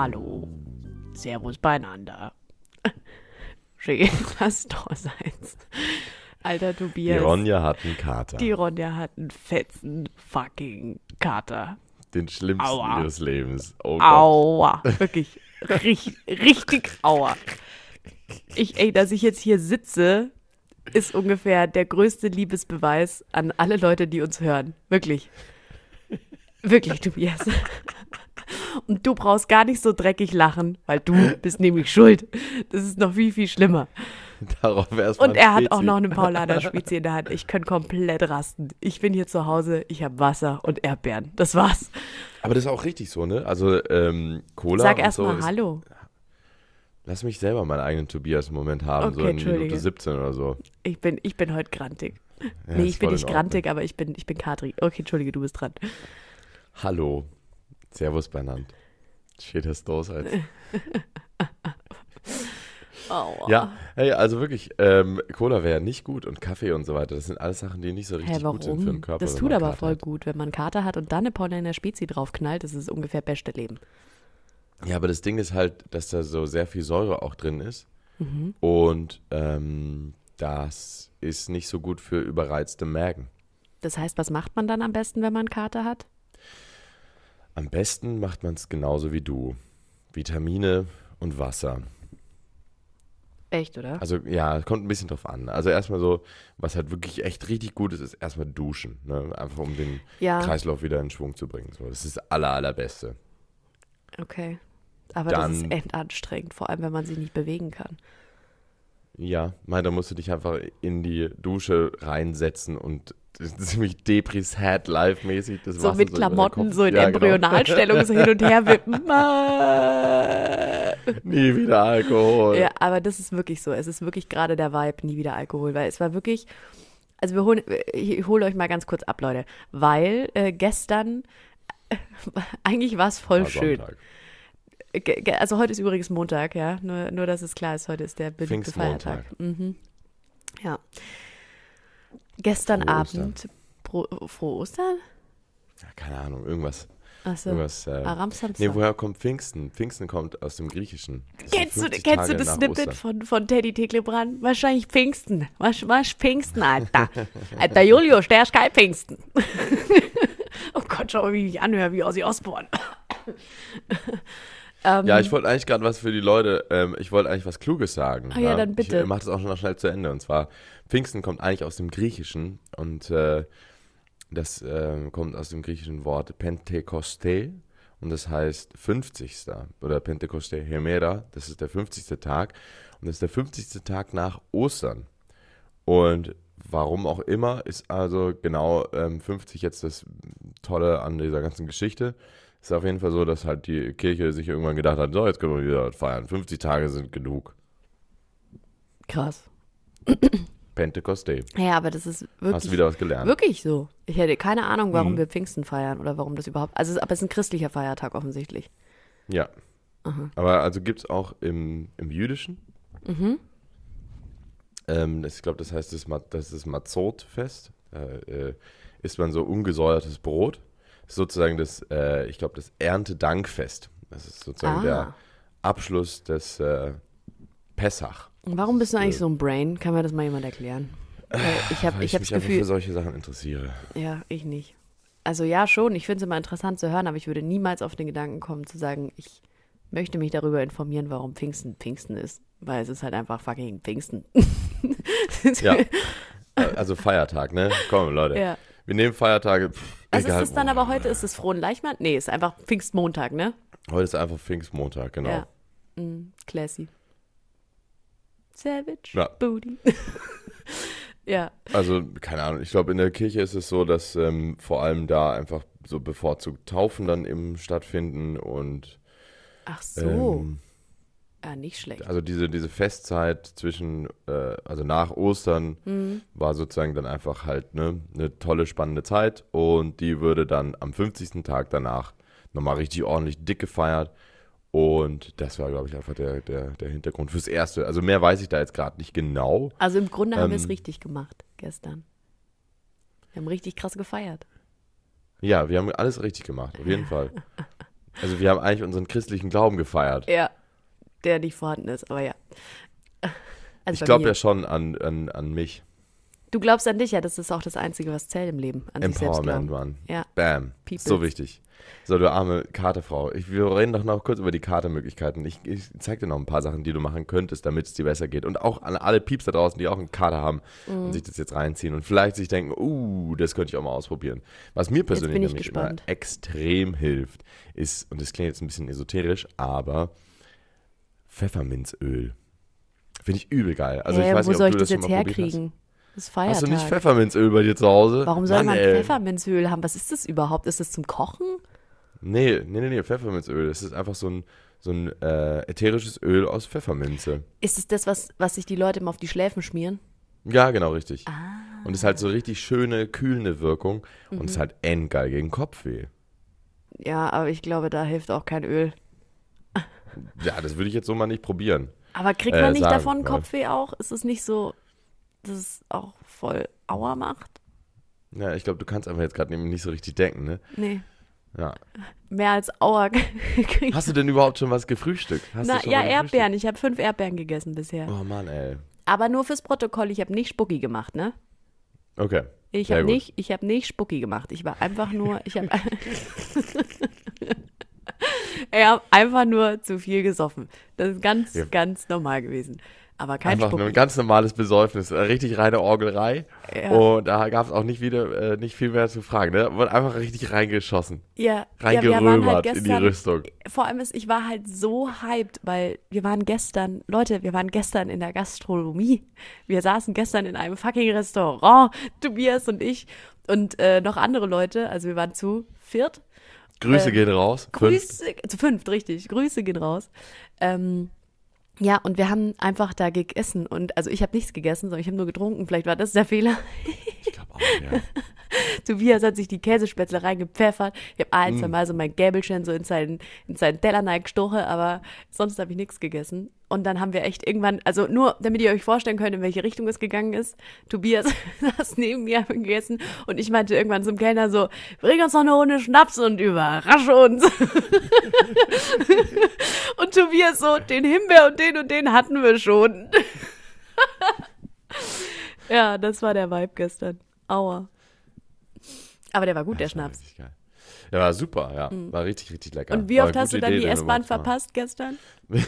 Hallo. Servus beieinander. Schön, was da seid. Alter Die Tobias. Ronja hat einen Kater. Die Ronja hat einen fetzen fucking Kater. den schlimmsten Aua. ihres Lebens. Oh. Aua. Wirklich. Richtig, richtig aua. Ich, ey, dass ich jetzt hier sitze, ist ungefähr der größte Liebesbeweis an alle Leute, die uns hören. Wirklich. Wirklich, Tobias. Und du brauchst gar nicht so dreckig lachen, weil du bist nämlich schuld. Das ist noch viel, viel schlimmer. Darauf erstmal Und er hat auch noch eine Paulaner Spezi in der Hand. Ich könnte komplett rasten. Ich bin hier zu Hause, ich habe Wasser und Erdbeeren. Das war's. Aber das ist auch richtig so, ne? Also, ähm, Cola Sag und erst so mal Hallo. Lass mich selber meinen eigenen Tobias-Moment haben, Okay, so in Minute Entschuldige. 17 oder so. Ich bin, ich bin heute grantig. Ja, nee, ich bin nicht grantig, aber ich bin, ich bin Katri. Okay, Entschuldige, du bist dran. Hallo. Servus benannt. Steht das los als. Aua. Ja, hey, also wirklich, ähm, Cola wäre nicht gut und Kaffee und so weiter. Das sind alles Sachen, die nicht so richtig Hä, gut sind für den? Körper. Das tut aber Kater voll hat. gut, wenn man Kater hat und dann eine Paulaner Spezi draufknallt. Das ist ungefähr beste Leben. Ja, aber das Ding ist halt, dass da so sehr viel Säure auch drin ist. Mhm. Und ähm, das ist nicht so gut für überreizte Mägen. Das heißt, was macht man dann am besten, wenn man Kater hat? Am besten macht man es genauso wie du. Vitamine und Wasser. Echt, oder? Also ja, kommt ein bisschen drauf an. Also erstmal so, was halt wirklich echt richtig gut ist, ist erstmal duschen. Ne? Einfach um den Ja, Kreislauf wieder in Schwung zu bringen. So, das ist das aller, allerbeste. okay. Aber das ist Dann- endanstrengend, vor allem wenn man sich nicht bewegen kann. Ja, mein, da musst du dich einfach in die Dusche reinsetzen und ziemlich depris live mäßig das So Wasser mit den Klamotten, so in Ja, genau. Embryonalstellung so hin und her wippen. Ah. Nie wieder Alkohol. Ja, aber das ist wirklich so. Es ist wirklich gerade der Vibe, nie wieder Alkohol, weil es war wirklich. Also wir holen, ich hole euch mal ganz kurz ab, Leute, weil äh, gestern eigentlich war es voll War schön. Sonntag. Also heute ist übrigens Montag, ja. Nur, nur dass es klar ist, heute ist der beliebte. Feiertag. Mhm. Ja. Gestern Frohe Ostern. Abend. Pro, frohe Ostern? Ja, keine Ahnung, irgendwas. Achso. irgendwas äh, Samstag. nee, woher kommt Pfingsten? Pfingsten kommt aus dem Griechischen. Kennst du, 50 kennst du das Snippet Ostern. von, von Teddy Tecklebrand? Wahrscheinlich Pfingsten. Was, was Pfingsten, Alter? Alter Julius, der ist kein Pfingsten. oh Gott, schau mal, wie ich mich anhöre, wie Ozzy Osbourne. Ähm, Ja, ich wollte eigentlich gerade was für die Leute, ähm, ich wollte eigentlich was Kluges sagen. Ah ja, dann bitte. Ich mache das auch noch schnell zu Ende. Und zwar, Pfingsten kommt eigentlich aus dem Griechischen und äh, das ähm, kommt aus dem griechischen Wort Pentekoste und das heißt 50. oder Pentekoste Hemera, das ist der 50. Tag und das ist der 50. Tag nach Ostern. Und warum auch immer ist also genau ähm, 50 jetzt das Tolle an dieser ganzen Geschichte. Ist auf jeden Fall so, dass halt die Kirche sich irgendwann gedacht hat, so, jetzt können wir wieder feiern. 50 Tage sind genug. Krass. Pentekoste. Ja, aber das ist wirklich, Hast du wieder was gelernt? wirklich so. Ich hätte keine Ahnung, warum Mhm. wir Pfingsten feiern oder warum das überhaupt. Also, aber es ist ein christlicher Feiertag offensichtlich. Ja. Aha. Aber also gibt es auch im, im Jüdischen. Mhm. Ähm, ich glaube, das heißt das, das ist das Matzot-Fest. Äh, äh, isst man so ungesäuertes Brot. Sozusagen das, äh, ich glaube, das Erntedankfest. Das ist sozusagen Ah. der Abschluss des äh, Pessach. Und warum bist du eigentlich Äh, so ein Brain? Kann mir das mal jemand erklären? Weil ich habe ich ich mich Gefühl, für solche Sachen interessiere. Ja, ich nicht. Also ja, schon. Ich finde es immer interessant zu hören, aber ich würde niemals auf den Gedanken kommen zu sagen, ich möchte mich darüber informieren, warum Pfingsten Pfingsten ist. Weil es ist halt einfach fucking Pfingsten. Ja. Also Feiertag, ne? Komm, Leute. ja. Wir nehmen Feiertage. Pff, Also egal ist es dann aber heute, ist es Frohen Leichmann? Nee, ist einfach Pfingstmontag, ne? Heute ist einfach Pfingstmontag, genau. Ja. Mm, classy. Savage Ja. Booty. ja. Also, keine Ahnung, ich glaube, in der Kirche ist es so, dass ähm, vor allem da einfach so bevorzugt Taufen dann eben stattfinden und Ach so. ähm, Ja, nicht schlecht. Also diese, diese Festzeit zwischen, äh, also nach Ostern Mhm. war sozusagen dann einfach halt ne, eine tolle, spannende Zeit und die würde dann am 50. Tag danach nochmal richtig ordentlich dick gefeiert und das war, glaube ich, einfach der, der, der Hintergrund fürs Erste. Also mehr weiß ich da jetzt gerade nicht genau. Also im Grunde haben wir es Ähm, richtig gemacht gestern. Wir haben richtig krass gefeiert. Ja, wir haben alles richtig gemacht, auf jeden Fall. Also wir haben eigentlich unseren christlichen Glauben gefeiert. Ja, der nicht vorhanden ist, aber ja. Also Ich glaube ja schon an, an, an mich. Du glaubst an dich, ja, das ist auch das Einzige, was zählt im Leben. An Empowerment. Mann. Ja. Bam. Peoples. So wichtig. So, du arme Kartefrau. Ich, wir reden doch noch kurz über die Kartemöglichkeiten. Ich, ich zeig dir noch ein paar Sachen, die du machen könntest, damit es dir besser geht. Und auch an alle Pieps da draußen, die auch einen Kater haben Mhm. und sich das jetzt reinziehen und vielleicht sich denken, uh, das könnte ich auch mal ausprobieren. Was mir persönlich nämlich gespannt. immer extrem hilft, ist, und das klingt jetzt ein bisschen esoterisch, aber Pfefferminzöl. Finde ich übel geil. Also ja, ich weiß wo nicht, soll ich das das jetzt herkriegen? Das ist Feiertag. Hast du nicht Pfefferminzöl bei dir zu Hause? Warum soll Mann, man ey. Pfefferminzöl haben? Was ist das überhaupt? Ist das zum Kochen? Nee, nee, nee, nee, Pfefferminzöl. Das ist einfach so ein, so ein äh, ätherisches Öl aus Pfefferminze. Ist es das, was, was sich die Leute immer auf die Schläfen schmieren? Ja, genau, richtig. Ah. Und es ist halt so richtig schöne, kühlende Wirkung und Mhm. es ist halt endgeil gegen Kopfweh. Ja, aber ich glaube, da hilft auch kein Öl. Ja, das würde ich jetzt so mal nicht probieren. Aber kriegt Äh, man nicht sagen, davon weil- Kopfweh auch? Ist es nicht so, dass es auch voll Aua macht? Ja, ich glaube, du kannst einfach jetzt gerade nämlich nicht so richtig denken, ne? Nee, Ja. mehr als Aua kriegt Hast du denn überhaupt schon was gefrühstückt? Hast Na, du schon ja? Erdbeeren. Ich habe fünf Erdbeeren gegessen bisher. Oh Mann, ey. Aber nur fürs Protokoll, ich habe nicht Spucki gemacht, ne? Okay. Ich habe nicht, ich habe nicht Spucki gemacht. Ich war einfach nur, ich habe Ich habe einfach nur zu viel gesoffen. Das ist ganz, Ja. ganz normal gewesen. Aber kein Einfach nur ein ganz normales Besäufnis, äh, richtig reine Orgelrei. Ja. Und da gab es auch nicht wieder, äh, nicht viel mehr zu fragen. Ne? Wurde einfach richtig reingeschossen. Ja, ja, Reingerömert halt in die gestern, Rüstung. vor allem ist, ich war halt so hyped, weil wir waren gestern, Leute, wir waren gestern in der Gastronomie. Wir saßen gestern in einem fucking Restaurant, Tobias und ich und äh, noch andere Leute. Also wir waren zu viert. Grüße Äh, gehen raus. Grüße, zu fünft, richtig. Grüße gehen raus. Ähm, ja, und wir haben einfach da gegessen und also ich habe nichts gegessen, sondern ich habe nur getrunken. Vielleicht war das der Fehler. Ich glaube auch, ja. Tobias hat sich die Käsespätzle reingepfeffert. Ich habe ein, zwei Mm. Mal so mein Gäbelchen so in seinen, in seinen Teller gestochen, aber sonst habe ich nichts gegessen. Und dann haben wir echt irgendwann, also nur damit ihr euch vorstellen könnt, in welche Richtung es gegangen ist. Tobias saß neben mir gegessen und ich meinte irgendwann zum Kellner so, bring uns noch eine Runde Schnaps und überrasche uns. und Tobias so, den Himbeer und den und den hatten wir schon. ja, das war der Vibe gestern. Aua. Aber der war gut, der Das war Schnaps. geil. Ja, war super, ja. War richtig, richtig lecker. Und wie oft hast du dann Idee, die S-Bahn verpasst gestern?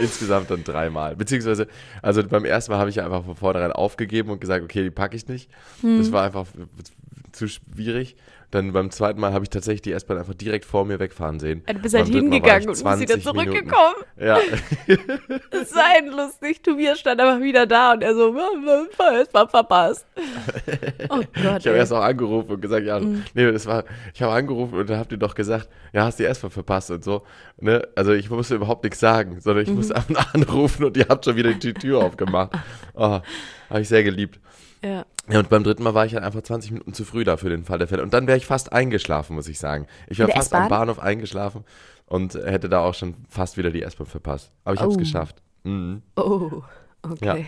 Insgesamt dann dreimal. Beziehungsweise, also beim ersten Mal habe ich einfach von vornherein aufgegeben und gesagt, okay, die packe ich nicht. Hm. Das war einfach zu schwierig. Dann beim zweiten Mal habe ich tatsächlich die S-Bahn einfach direkt vor mir wegfahren sehen. Du bist halt hingegangen und bist wieder 20 Minuten- zurückgekommen. Ja, Das war ein lustig. Tobias stand einfach wieder da und er so, S-Bahn verpasst. Oh Gott. ich habe erst auch angerufen und gesagt, ja, Mhm. nee, das war, ich habe angerufen und dann habt ihr doch gesagt, ja, hast die S-Bahn verpasst und so. Ne? Also ich musste überhaupt nichts sagen, sondern Mhm. ich musste einfach anrufen und ihr habt schon wieder die Tür aufgemacht. Oh, habe ich sehr geliebt. ja. Ja, und beim dritten Mal war ich halt einfach 20 Minuten zu früh da für den Fall der Fälle. Und dann wäre ich fast eingeschlafen, muss ich sagen. Ich wäre fast am? Bahnhof eingeschlafen und hätte da auch schon fast wieder die S-Bahn verpasst. Aber ich habe es Oh. geschafft. Mhm. Oh, okay.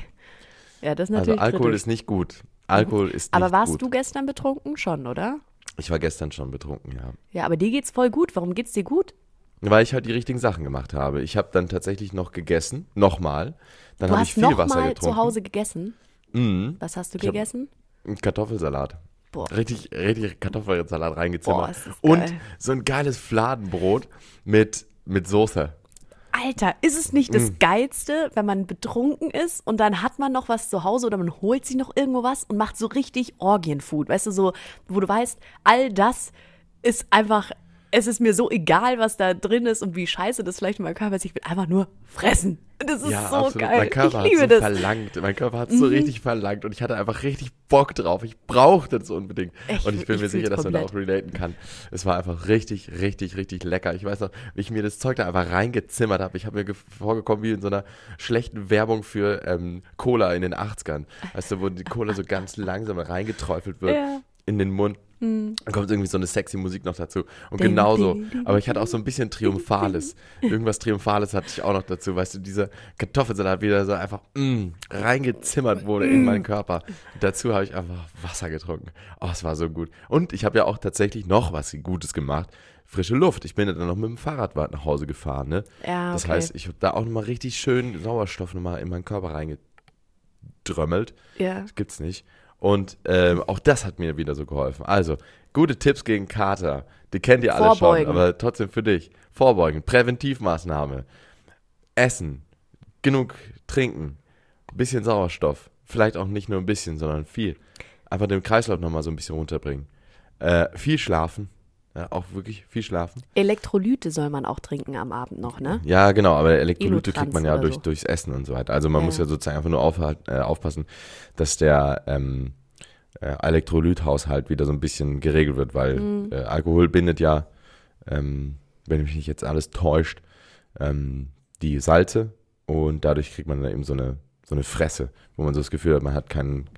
Ja, das ist Also natürlich Alkohol kritisch. ist nicht gut. Alkohol ist nicht Aber warst gut. du gestern betrunken schon, oder? Ich war gestern schon betrunken, ja. Ja, aber dir geht's voll gut. Warum geht's dir gut? Weil ich halt die richtigen Sachen gemacht habe. Ich habe dann tatsächlich noch gegessen, nochmal. Dann Du habe ich hast viel Wasser getrunken. zu Hause gegessen. Mhm. Was hast du Ich gegessen? Ein Kartoffelsalat. Boah. Richtig, richtig Kartoffelsalat reingezimmert. Boah, Und so ein geiles Fladenbrot mit, mit Soße. Alter, ist es nicht Mm. das Geilste, wenn man betrunken ist und dann hat man noch was zu Hause oder man holt sich noch irgendwo was und macht so richtig Orgienfood, weißt du, so, wo du weißt, all das ist einfach es ist mir so egal, was da drin ist und wie scheiße das vielleicht in meinem Körper ist. Ich will einfach nur fressen. Das ist Ja, so absolut. geil. Mein Körper ich liebe hat so das. verlangt. Mein Körper hat so richtig verlangt und ich hatte einfach richtig Bock drauf. Ich brauchte das unbedingt. Ich- und ich bin ich mir sicher, dass man da komplett. auch relaten kann. Es war einfach richtig, richtig, richtig lecker. Ich weiß noch, wie ich mir das Zeug da einfach reingezimmert habe. Ich habe mir ge- vorgekommen wie in so einer schlechten Werbung für ähm, Cola in den 80ern. Weißt du, wo die Cola so ganz langsam reingeträufelt wird Ja. In den Mund. Dann kommt irgendwie so eine sexy Musik noch dazu. Und Ding, genauso. ding, ding, Aber ich hatte auch so ein bisschen Triumphales. Irgendwas Triumphales hatte ich auch noch dazu. Weißt du, dieser Kartoffelsalat wieder so einfach mm, reingezimmert wurde in meinen Körper. dazu habe ich einfach Wasser getrunken. Oh, es war so gut. Und ich habe ja auch tatsächlich noch was Gutes gemacht. Frische Luft. Ich bin ja dann noch mit dem Fahrrad nach Hause gefahren. Ne? Ja, Das okay. heißt, ich habe da auch nochmal richtig schön Sauerstoff nochmal in meinen Körper reingedrömmelt. Ja. Das gibt's nicht. Und ähm, auch das hat mir wieder so geholfen. Also, gute Tipps gegen Kater. Die kennt ihr alle schon, aber trotzdem für dich. Vorbeugen, Präventivmaßnahme. Essen, genug trinken, bisschen Sauerstoff. Vielleicht auch nicht nur ein bisschen, sondern viel. Einfach den Kreislauf nochmal so ein bisschen runterbringen. Äh, viel schlafen. Ja, auch wirklich viel schlafen. Elektrolyte soll man auch trinken am Abend noch, ne? Ja, genau, aber Elektrolyte Elotrans kriegt man ja durch, so. durchs Essen und so weiter. Also man Ja, muss ja sozusagen einfach nur aufhalt- äh, aufpassen, dass der ähm, äh, Elektrolythaushalt wieder so ein bisschen geregelt wird, weil Mhm. äh, Alkohol bindet ja, ähm, wenn mich nicht jetzt alles täuscht, ähm, die Salze und dadurch kriegt man dann eben so eine, so eine Fresse, wo man so das Gefühl hat, man hat kein,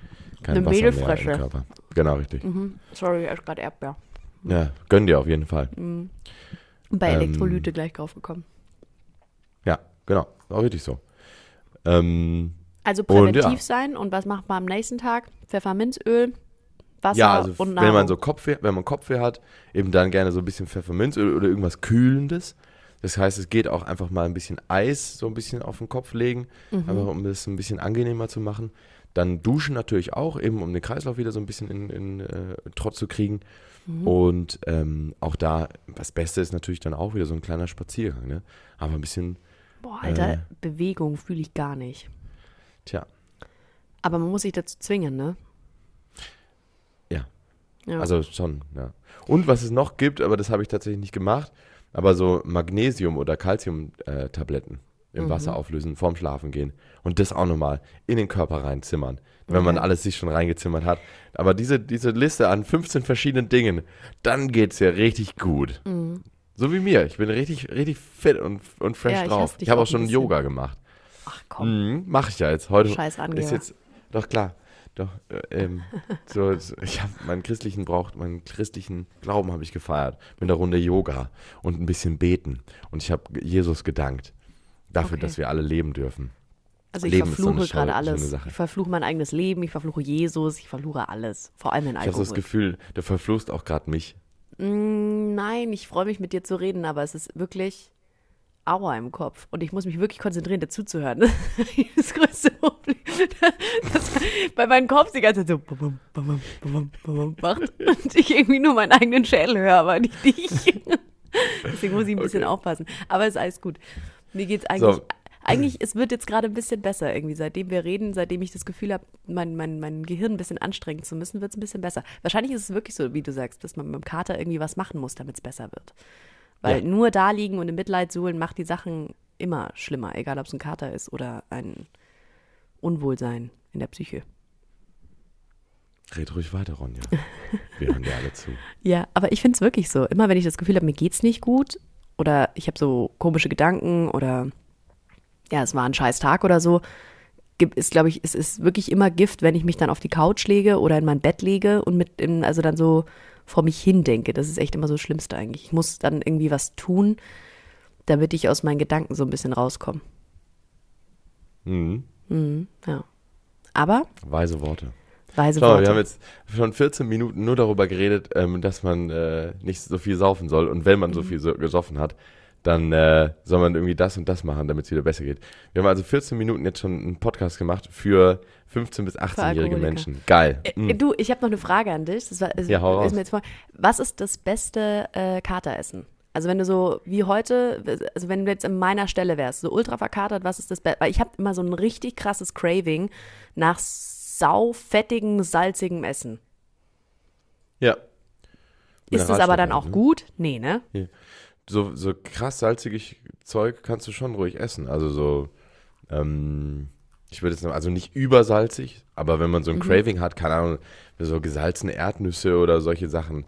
kein Wasser mehr im Körper. Genau, richtig. Mhm. Sorry, ich gerade Erdbeer. Ja, gönn dir auf jeden Fall. Und bei Ähm, Elektrolyte gleich draufgekommen. Ja, genau, auch richtig so. Ähm, Also Und präventiv ja. sein und was macht man am nächsten Tag? Pfefferminzöl, Wasser Ja, also und wenn Nahrung. man so Kopfweh, wenn man Kopfweh hat, eben dann gerne so ein bisschen Pfefferminzöl oder irgendwas Kühlendes. Das heißt, es geht auch einfach mal ein bisschen Eis so ein bisschen auf den Kopf legen, Mhm. einfach um das ein bisschen angenehmer zu machen. Dann duschen natürlich auch, eben um den Kreislauf wieder so ein bisschen in, in äh, Trott zu kriegen. Mhm. Und ähm, auch da, das Beste ist natürlich dann auch wieder so ein kleiner Spaziergang, ne? Aber ein bisschen, Boah, Alter, äh, Bewegung fühle ich gar nicht. tja, Aber man muss sich dazu zwingen, ne? Ja. Ja. Also schon, ja. Und was es noch gibt, aber das habe ich tatsächlich nicht gemacht, aber so Magnesium- oder Calcium-Tabletten im Wasser auflösen, vorm Schlafen gehen und das auch nochmal in den Körper reinzimmern, wenn man Okay. alles sich schon reingezimmert hat. Aber diese, diese Liste an 15 verschiedenen Dingen, dann geht's ja richtig gut. So wie mir. Ich bin richtig, richtig fit und, und fresh Ja, ich drauf. Ich habe auch auch schon. Yoga gemacht. Ach komm. Mhm, Mache ich ja jetzt heute. Scheiß Angeber. Ist jetzt, doch klar. Doch, äh, ähm, so, so, ich habe meinen christlichen Brauch, meinen christlichen Glauben habe ich gefeiert mit einer Runde Yoga und ein bisschen beten und ich habe Jesus gedankt dafür, Okay. dass wir alle leben dürfen. Also ich Leben ist so verfluche gerade alles. Ich verfluche mein eigenes Leben, ich verfluche Jesus, ich verfluche alles. Vor allem den Ich habe Alkohol. das Gefühl, du verfluchst auch gerade mich. Mm, Nein, ich freue mich mit dir zu reden, aber es ist wirklich Aua im Kopf. Und ich muss mich wirklich konzentrieren, dazu zu hören. Das größte Problem. Dass bei meinem Kopf die ganze Zeit so bum, bum, bum, bum, bum, bum macht und ich irgendwie nur meinen eigenen Schädel höre, aber nicht dich. Deswegen muss ich ein bisschen Okay. aufpassen. Aber es ist alles gut. Mir geht's eigentlich. So. Eigentlich, es wird jetzt gerade ein bisschen besser irgendwie. Seitdem wir reden, seitdem ich das Gefühl habe, mein, mein, mein Gehirn ein bisschen anstrengen zu müssen, wird es ein bisschen besser. Wahrscheinlich ist es wirklich so, wie du sagst, dass man mit dem Kater irgendwie was machen muss, damit es besser wird. Weil Ja. nur da liegen und im Mitleid suhlen macht die Sachen immer schlimmer, egal ob es ein Kater ist oder ein Unwohlsein in der Psyche. Red ruhig weiter, Ronja. Wir hören dir alle zu. Ja, aber ich finde es wirklich so. Immer wenn ich das Gefühl habe, mir geht's nicht gut oder ich habe so komische Gedanken oder ja, es war ein scheiß Tag oder so, ist, glaube ich, es ist wirklich immer Gift, wenn ich mich dann auf die Couch lege oder in mein Bett lege und mit, in, also dann so vor mich hin denke. Das ist echt immer so das Schlimmste eigentlich. Ich muss dann irgendwie was tun, damit ich aus meinen Gedanken so ein bisschen rauskomme. Mhm. Mhm, ja. Aber Weise Worte. Weise Schau Worte. wir haben jetzt schon 14 Minuten nur darüber geredet, ähm, dass man äh, nicht so viel saufen soll. Und wenn man Mhm. so viel so gesoffen hat, dann äh, soll man irgendwie das und das machen, damit es wieder besser geht. Wir haben also 14 Minuten jetzt schon einen Podcast gemacht für 15- bis 18-jährige Alkoholiker. Menschen. Geil. Äh, Mhm. Du, ich habe noch eine Frage an dich. Das war, ist, Ja, hau raus. was ist das beste äh, Kateressen? Also wenn du so wie heute, also wenn du jetzt in meiner Stelle wärst, so ultra verkatert, was ist das Beste? Weil ich habe immer so ein richtig krasses Craving nach saufettigem, salzigem Essen. Ja. Ist es aber dann Mineralstoffe, auch ne? gut? Nee, ne? So, so krass salziges Zeug kannst du schon ruhig essen. Also so, ähm, ich würde jetzt also nicht übersalzig, aber wenn man so ein Mhm. Craving hat, keine Ahnung, so gesalzene Erdnüsse oder solche Sachen.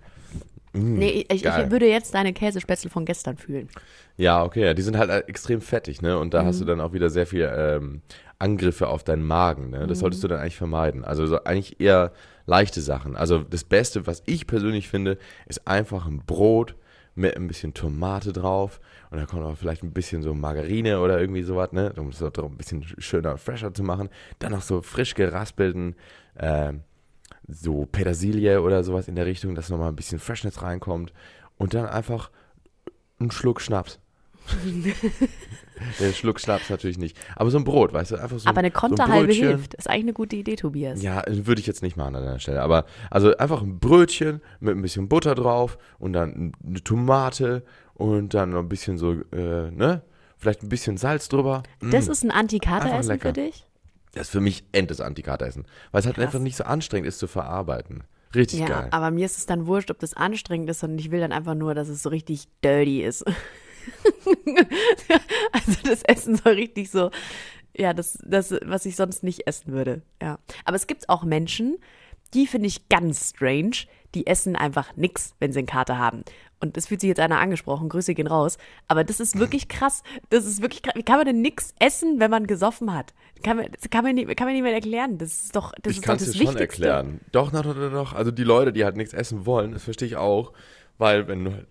Mm, Nee, ich, ich würde jetzt deine Käsespätzle von gestern fühlen. Ja, okay, ja, die sind halt äh, extrem fettig, ne? Und da hast Mhm. du dann auch wieder sehr viel ähm, Angriffe auf deinen Magen, ne? Das solltest du dann eigentlich vermeiden. Also so eigentlich eher leichte Sachen. Also das Beste, was ich persönlich finde, ist einfach ein Brot mit ein bisschen Tomate drauf und da kommt auch vielleicht ein bisschen so Margarine oder irgendwie sowas, ne? Um es ein bisschen schöner, fresher zu machen. Dann noch so frisch geraspelten ähm, so Petersilie oder sowas in der Richtung, dass nochmal ein bisschen Freshness reinkommt und dann einfach einen Schluck Schnaps. Der Schluck Schnaps natürlich nicht. Aber so ein Brot, weißt du, einfach so aber eine so ein Konterhalbe hilft. Ist eigentlich eine gute Idee, Tobias. Ja, würde ich jetzt nicht machen an der Stelle. Aber also einfach ein Brötchen mit ein bisschen Butter drauf und dann eine Tomate und dann noch ein bisschen so, äh, ne? Vielleicht ein bisschen Salz drüber. Das Mm. ist ein Antikateressen für dich? Das ist für mich endes Antikateressen. Weil es halt Krass. einfach nicht so anstrengend ist zu verarbeiten. Richtig Ja, geil. aber mir ist es dann wurscht, ob das anstrengend ist, sondern ich will dann einfach nur, dass es so richtig dirty ist. also das Essen soll richtig so, ja, das, das, was ich sonst nicht essen würde. Ja. Aber es gibt auch Menschen, die finde ich ganz strange, die essen einfach nix, wenn sie einen Kater haben. Und es fühlt sich jetzt einer angesprochen, Grüße gehen raus. Aber das ist wirklich krass. Das ist wirklich krass. Wie kann man denn nix essen, wenn man gesoffen hat? Kann man, das kann man, nicht, kann man mehr erklären. Das ist doch das, ich ist kann doch es das dir schon Wichtigste. erklären. Doch, doch, doch, doch, doch. Also die Leute, die halt nichts essen wollen, das verstehe ich auch. Weil wenn du halt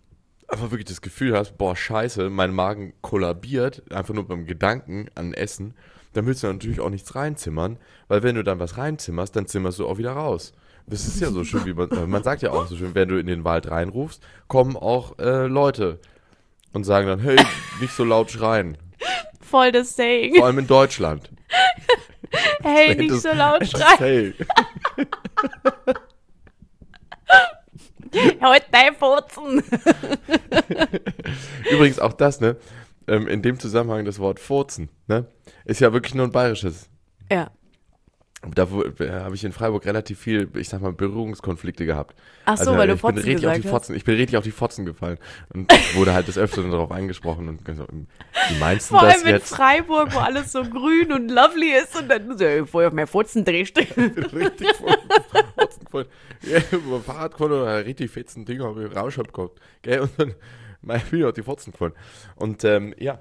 einfach wirklich das Gefühl hast, boah, scheiße, mein Magen kollabiert, einfach nur beim Gedanken an Essen, dann willst du natürlich auch nichts reinzimmern, weil wenn du dann was reinzimmerst, dann zimmerst du auch wieder raus. Das ist ja so schön, wie man, äh, man sagt ja auch so schön, wenn du in den Wald reinrufst, kommen auch äh, Leute und sagen dann, hey, nicht so laut schreien. Voll das Saying. Vor allem in Deutschland. Hey, nicht so laut das schreien. Hey. Heute dein Furzen. Übrigens auch das, ne? Ähm, in dem Zusammenhang das Wort Furzen, ne? Ist ja wirklich nur ein bayerisches. Ja. Da wo- äh, habe ich in Freiburg relativ viel, ich sag mal, Berührungskonflikte gehabt. Ach so, weil du ich bin Fotzen richtig auf die gesagt hast. Fotzen, Ich bin richtig auf die Fotzen gefallen und wurde halt des Öfteren darauf angesprochen und gesagt, wie meinst du Vor das allem in jetzt? Freiburg, wo alles so grün und lovely ist und dann so, ey, vorher auf mehr Furzen drehst. richtig voll, Fotzen voll. Ja, über Fahrrad konnte er richtig fetzen Ding, habe ich Rausch gehabt. Gell? Und dann mein Video hat die Fotzen gefallen. Und ähm, ja,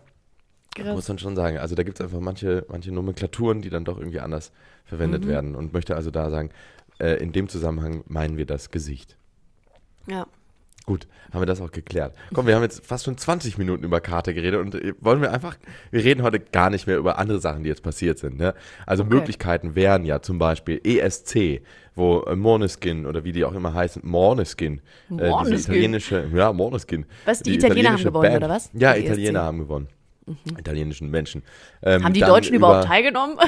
muss Krass. man schon sagen. Also da gibt es einfach manche, manche Nomenklaturen, die dann doch irgendwie anders verwendet Mhm. werden. Und möchte also da sagen, äh, in dem Zusammenhang meinen wir das Gesicht. Ja. Gut, haben wir das auch geklärt. Komm, wir haben jetzt fast schon 20 Minuten über Karte geredet und äh, wollen wir einfach, wir reden heute gar nicht mehr über andere Sachen, die jetzt passiert sind. Ne? Also Okay. Möglichkeiten wären ja zum Beispiel ESC, wo äh, Morneskin oder wie die auch immer heißen, Morneskin, äh, italienische, ja, Morneskin. Was, die Italiener haben gewonnen, oder was? Ja, Die ESC? Italiener haben gewonnen. Italienischen Menschen. Ähm, Haben die Deutschen über- überhaupt teilgenommen?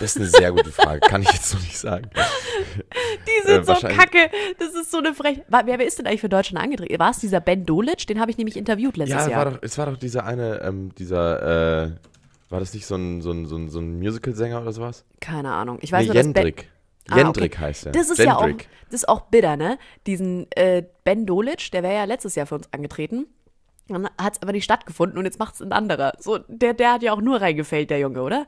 Das ist eine sehr gute Frage, kann ich jetzt noch nicht sagen. Die sind Äh, so kacke. Das ist so eine Frech. Wa- Wer, wer ist denn eigentlich für Deutschland angetreten? War es dieser Ben Dolic? Den habe ich nämlich interviewt letztes Ja, Jahr. doch, es war doch dieser eine, ähm, dieser, äh, war das nicht so ein, so ein, so ein, so ein Musical-Sänger oder sowas? Keine Ahnung. Ich weiß nee, nur, dass Ben, Jendrik. Ah, Jendrik okay. heißt er. Das ist ja auch, Jendrik. das ist auch bitter, ne? Diesen äh, Ben Dolic, der wäre ja letztes Jahr für uns angetreten. Dann hat es aber nicht stattgefunden und jetzt macht es ein anderer. So, der, der hat ja auch nur reingefällt, der Junge, oder?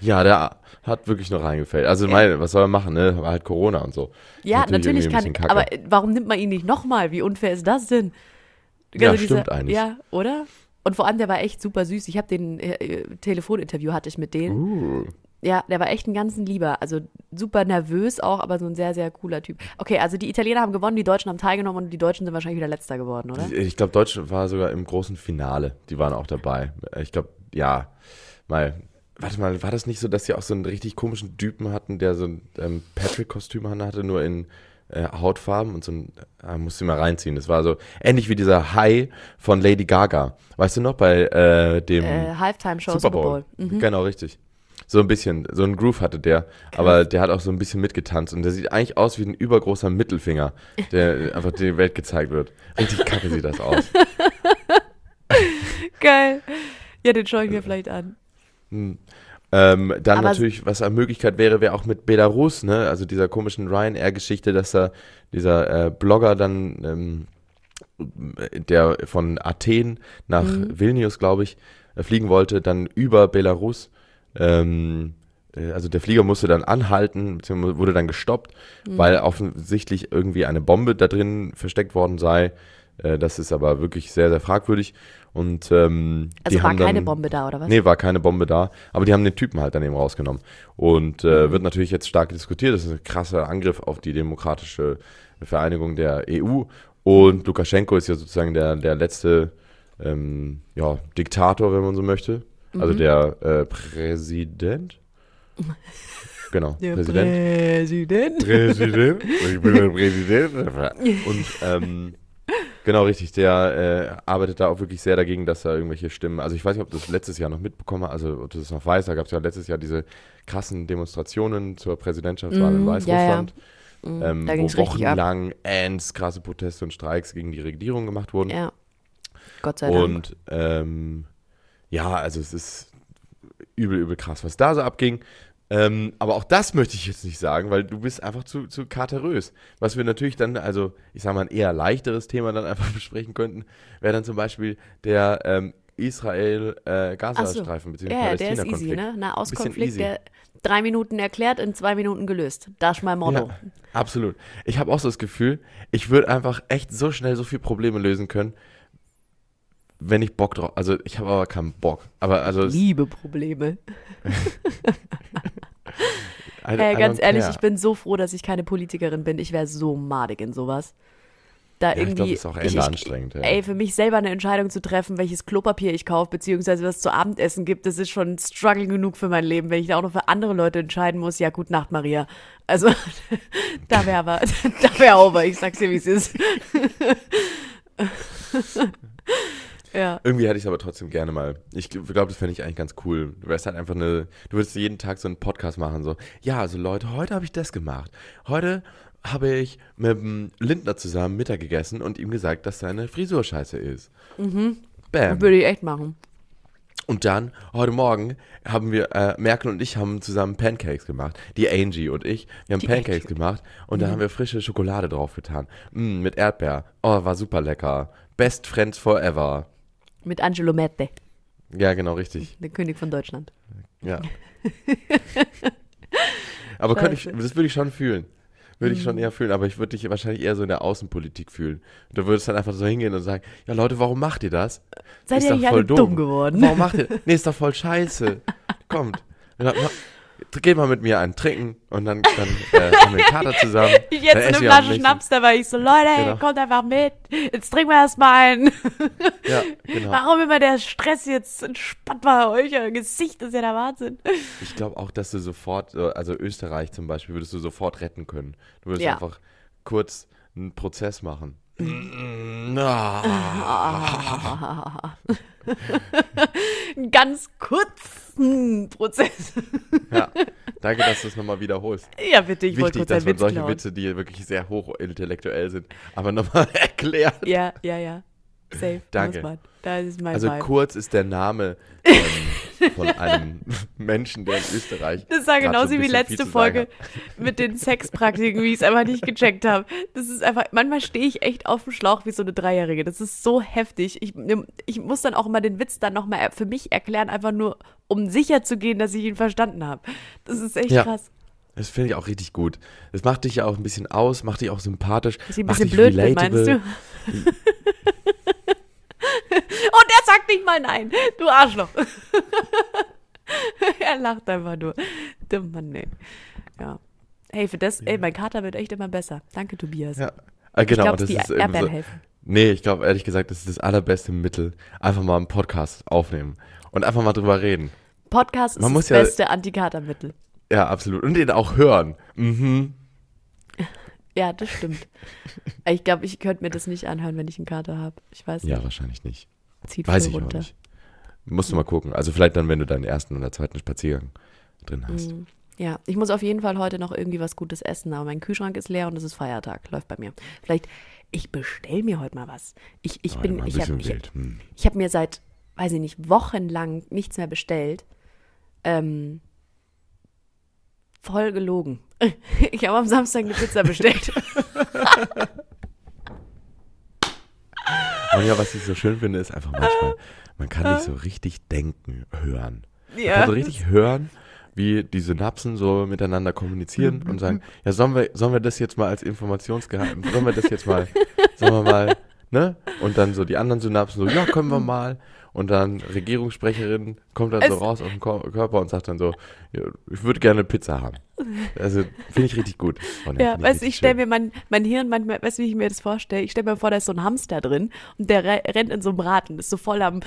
Ja, der hat wirklich noch reingefällt. Also, meine, was soll er machen, ne? War halt Corona und so. Ja, natürlich, ein kann. Aber warum nimmt man ihn nicht nochmal? Wie unfair ist das denn? Ja, stimmt eigentlich. Ja, oder? Und vor allem, der war echt super süß. Ich habe den äh, äh, Telefoninterview hatte ich mit denen. Uh. Ja, der war echt ein ganz ein Lieber. Also super nervös auch, aber so ein sehr, sehr cooler Typ. Okay, also die Italiener haben gewonnen, die Deutschen haben teilgenommen und die Deutschen sind wahrscheinlich wieder Letzter geworden, oder? Ich glaube, Deutschland war sogar im großen Finale. Die waren auch dabei. Ich glaube, ja. Mal, warte mal, war das nicht so, dass sie auch so einen richtig komischen Typen hatten, der so ein ähm, Patrick-Kostüm hatte, nur in äh, Hautfarben und so ein, äh, musst du mal reinziehen. Das war so ähnlich wie dieser Hai von Lady Gaga. Weißt du noch, bei äh, dem Äh, Halftime-Show Super Bowl. Mhm. Genau, richtig. So ein bisschen, so ein Groove hatte der, aber der hat auch so ein bisschen mitgetanzt und der sieht eigentlich aus wie ein übergroßer Mittelfinger, der einfach der Welt gezeigt wird. Richtig kacke sieht das aus. Geil. Ja, den schaue ich mir vielleicht an. Hm. Ähm, dann Aber- natürlich, was eine Möglichkeit wäre, wäre auch mit Belarus, ne? Also dieser komischen Ryanair-Geschichte, dass da dieser äh, Blogger dann ähm, der von Athen nach Vilnius, glaube ich, äh, fliegen wollte, dann über Belarus. Ähm, äh, also der Flieger musste dann anhalten, beziehungsweise wurde dann gestoppt, weil offensichtlich irgendwie eine Bombe da drin versteckt worden sei. Äh, das ist aber wirklich sehr, sehr fragwürdig. Und ähm, Also die war haben keine dann, Bombe da, oder was? Nee, war keine Bombe da. Aber die haben den Typen halt dann eben rausgenommen. Und Mhm. äh, wird natürlich jetzt stark diskutiert. Das ist ein krasser Angriff auf die demokratische Vereinigung der EU. Und Lukaschenko ist ja sozusagen der, der letzte ähm, ja, Diktator, wenn man so möchte. Also Mhm. der äh, Präsident. Genau, Der Präsident. Präsident. Präsident. Ich bin der Präsident. Und ähm, genau richtig, der äh, arbeitet da auch wirklich sehr dagegen, dass da irgendwelche Stimmen. Also ich weiß nicht, ob du das letztes Jahr noch mitbekommen hast, also ob du das noch weißt, da gab es ja letztes Jahr diese krassen Demonstrationen zur Präsidentschaftswahl in Mhm, Weißrussland, Mhm, ähm, da ging wo es richtig ab. wochenlang ends krasse Proteste und Streiks gegen die Regierung gemacht wurden. Ja. Gott sei Dank. Und ähm, ja, also es ist übel, übel krass, was da so abging. Ähm, aber auch das möchte ich jetzt nicht sagen, weil du bist einfach zu, zu katerös. Was wir natürlich dann, also ich sage mal, ein eher leichteres Thema dann einfach besprechen könnten, wäre dann zum Beispiel der ähm, Israel-Gaza-Streifen ja, bzw. ja, der ist easy, ne? Nahostkonflikt, easy. der drei Minuten erklärt, in zwei Minuten gelöst. Das ist mein Motto. Ja, absolut. Ich habe auch so das Gefühl, ich würde einfach echt so schnell so viele Probleme lösen können, wenn ich Bock drauf. Also ich habe aber keinen Bock. Aber also Liebe Probleme. I- Ey, I ganz ehrlich, care. ich bin so froh, dass ich keine Politikerin bin. Ich wäre so madig in sowas. Da Ja, ich irgendwie. glaube, das ist auch Ende anstrengend. Ja. Ey, für mich selber eine Entscheidung zu treffen, welches Klopapier ich kaufe, beziehungsweise was zu Abendessen gibt, das ist schon ein Struggle genug für mein Leben. Wenn ich da auch noch für andere Leute entscheiden muss, ja, gut Nacht, Maria. Also, da wäre aber, da wäre over. Ich sag's dir, wie es ist. Ja. Irgendwie hätte ich es aber trotzdem gerne mal. Ich glaube, das fände ich eigentlich ganz cool. Du wärst halt einfach eine, du würdest jeden Tag so einen Podcast machen, so, ja, also Leute, heute habe ich das gemacht. Heute habe ich mit dem Lindner zusammen Mittag gegessen und ihm gesagt, dass seine Frisur scheiße ist. Mhm. Bam. Würde ich echt machen. Und dann, heute Morgen, haben wir, äh, Merkel und ich haben zusammen Pancakes gemacht. Die Angie und ich, wir haben Die Pancakes Angie. gemacht und da haben wir frische Schokolade drauf getan. Mm, mit Erdbeer. Oh, war super lecker. Best Friends forever. Mit Angelo Mette, Ja, genau, richtig. der König von Deutschland. Ja. aber könnte ich, das würde ich schon fühlen. Würde ich Mhm. schon eher fühlen, aber ich würde dich wahrscheinlich eher so in der Außenpolitik fühlen. Du würdest dann einfach so hingehen und sagen, ja Leute, warum macht ihr das? Seid ihr nicht voll alle dumm geworden? Warum macht ihr? Nee, ist doch voll scheiße. Kommt. Geht mal mit mir einen trinken und dann, dann äh, haben wir einen Kater zusammen. Ich jetzt eine Flasche Schnaps, da war ich so, Leute, Genau. kommt einfach mit. Jetzt trinken wir erstmal einen. Ja, genau. Warum immer der Stress jetzt entspannt bei euch? Euer Gesicht ist ja der Wahnsinn. Ich glaube auch, dass du sofort, äh, also Österreich zum Beispiel, würdest du sofort retten können. Du würdest Ja. einfach kurz einen Prozess machen. Einen ganz kurzen Prozess. Ja, danke, dass du es nochmal wiederholst. Ja, bitte, ich wollte Wichtig, kurz dass man Witz solche klauen. Witze, die wirklich sehr hochintellektuell sind, aber nochmal erklärt. Ja, ja, ja. Safe. Danke. Muss man. Da ist mein Also Vibe. Kurz ist der Name ähm, von einem Menschen, der in Österreich. Das so genauso wie letzte Folge mit den Sexpraktiken, wie ich es einfach nicht gecheckt habe. Das ist einfach, manchmal stehe ich echt auf dem Schlauch wie so eine Dreijährige. Das ist so heftig. Ich, ich muss dann auch immer den Witz dann nochmal für mich erklären, einfach nur, um sicher zu gehen, dass ich ihn verstanden habe. Das ist echt Ja. krass. Das finde ich auch richtig gut. Das macht dich ja auch ein bisschen aus, macht dich auch sympathisch. Dass ich ein macht bisschen dich blöd bin, meinst du? Und er sagt nicht mal nein. Du Arschloch. er lacht einfach nur. Der Mann, ey. Ja. Hey, für das, ey, mein Kater wird echt immer besser. Danke, Tobias. Ja. Ah, genau, ich glaube, das die ist Erdbeeren so, helfen. Nee, ich glaube ehrlich gesagt, das ist das allerbeste Mittel. Einfach mal einen Podcast aufnehmen und einfach mal drüber reden. Podcast ist Man muss das ja- beste Antikatermittel. Ja, absolut. Und den auch hören. Mhm. Ja, das stimmt. ich glaube, ich könnte mir das nicht anhören, wenn ich einen Kater habe. Ich weiß Ja, nicht. wahrscheinlich nicht. Zieht Weiß ich auch runter. nicht. Musst du mal gucken. Also vielleicht dann, wenn du deinen ersten oder zweiten Spaziergang drin hast. Mhm. Ja, ich muss auf jeden Fall heute noch irgendwie was Gutes essen, aber mein Kühlschrank ist leer und es ist Feiertag. Läuft bei mir. Vielleicht, ich bestell mir heute mal was. Ich, ich Aber bin, ich habe ich. Hm. ich hab mir seit, weiß ich nicht, wochenlang nichts mehr bestellt. Ähm, voll gelogen. Ich habe am Samstag eine Pizza bestellt. Und ja, was ich so schön finde, ist einfach manchmal, man kann nicht so richtig denken, hören. Man Ja. kann so richtig hören, wie die Synapsen so miteinander kommunizieren und sagen, ja, sollen wir, sollen wir das jetzt mal als Informationsgeheimnis, sollen wir das jetzt mal, sollen wir mal, ne? Und dann so die anderen Synapsen so, ja, können wir mal. Und dann Regierungssprecherin kommt dann so Es- raus aus dem Körper und sagt dann so, ich würde gerne Pizza haben. Also finde ich richtig gut. Und Ja, weißt du, ich stelle mir mein, mein Hirn manchmal, weißt du, wie ich mir das vorstelle? Ich stelle mir vor, da ist so ein Hamster drin und der re rennt in so einem und ist so voll am,